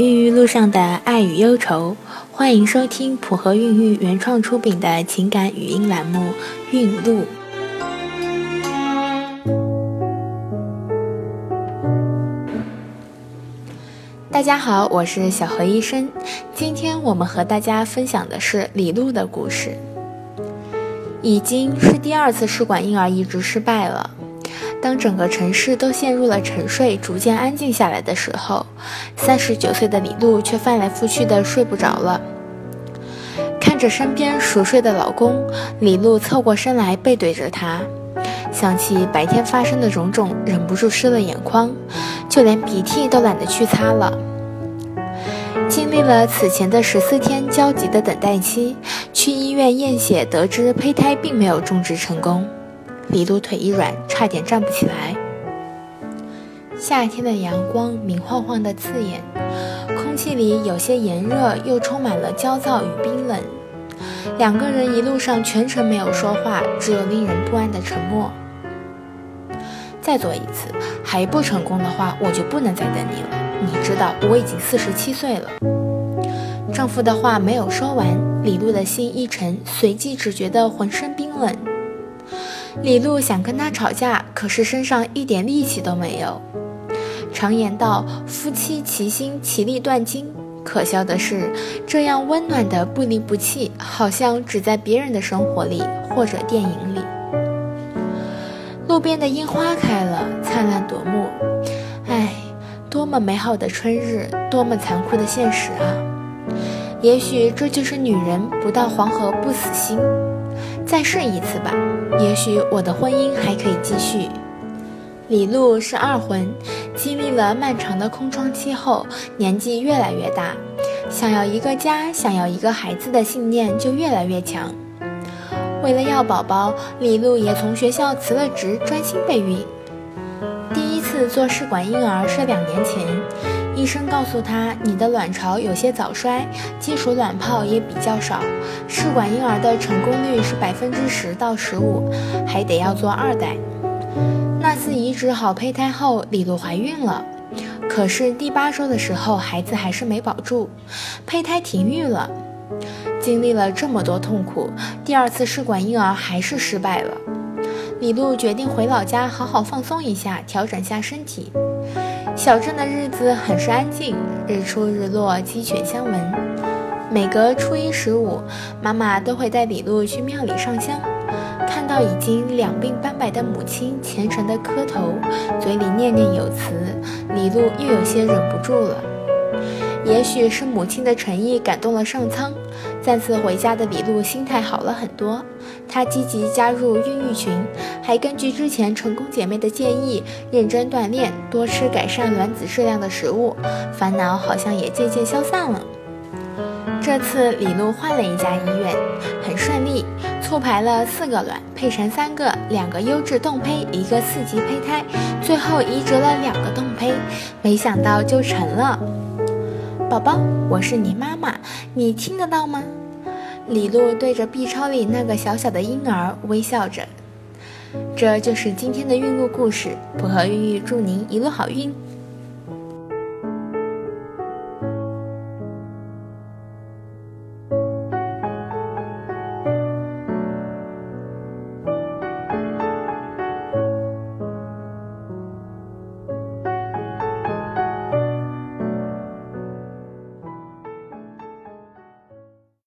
孕育路上的爱与忧愁，欢迎收听普和孕育原创出品的情感语音栏目《孕路》。大家好，我是小何医生。今天我们和大家分享的是李璐的故事。已经是第二次试管婴儿移植失败了。当整个城市都陷入了沉睡，逐渐安静下来的时候，三十九岁的李璐却翻来覆去的睡不着了。看着身边熟睡的老公，李璐侧过身来背对着他，想起白天发生的种种，忍不住湿了眼眶，就连鼻涕都懒得去擦了。经历了此前的十四天焦急的等待期，去医院验血得知胚胎并没有种植成功。李璐腿一软，差点站不起来。夏天的阳光明晃晃的刺眼，空气里有些炎热，又充满了焦躁与冰冷。两个人一路上全程没有说话，只有令人不安的沉默。再做一次，还不成功的话，我就不能再等你了。你知道我已经四十七岁了。丈夫的话没有说完，李璐的心一沉，随即只觉得浑身冰冷。李璐想跟他吵架，可是身上一点力气都没有。常言道，夫妻齐心，其利断金。可笑的是，这样温暖的不离不弃，好像只在别人的生活里或者电影里。路边的樱花开了，灿烂夺目。唉，多么美好的春日，多么残酷的现实啊！也许这就是女人不到黄河不死心。再试一次吧，也许我的婚姻还可以继续。李璐是二婚，经历了漫长的空窗期后，年纪越来越大，想要一个家，想要一个孩子的信念就越来越强。为了要宝宝，李璐也从学校辞了职，专心备孕。第一次做试管婴儿是两年前。医生告诉他，你的卵巢有些早衰，基础卵泡也比较少，试管婴儿的成功率是百分之十到十五，还得要做二代。那次移植好胚胎后，李璐怀孕了，可是第八周的时候，孩子还是没保住，胚胎停育了。经历了这么多痛苦，第二次试管婴儿还是失败了。李璐决定回老家好好放松一下，调整下身体。小镇的日子很是安静，日出日落，鸡犬相闻。每隔初一十五，妈妈都会带李璐去庙里上香。看到已经两鬓斑白的母亲虔诚地磕头，嘴里念念有词，李璐又有些忍不住了。也许是母亲的诚意感动了上苍，再次回家的李璐心态好了很多。她积极加入孕育群，还根据之前成功姐妹的建议，认真锻炼，多吃改善卵子质量的食物，烦恼好像也渐渐消散了。这次李璐换了一家医院，很顺利，促排了四个卵，配成三个，两个优质冻胚，一个四级胚胎，最后移植了两个冻胚，没想到就成了。宝宝，我是你妈妈，你听得到吗？李璐对着 B 超里那个小小的婴儿微笑着。这就是今天的孕露故事，普和孕育祝您一路好运。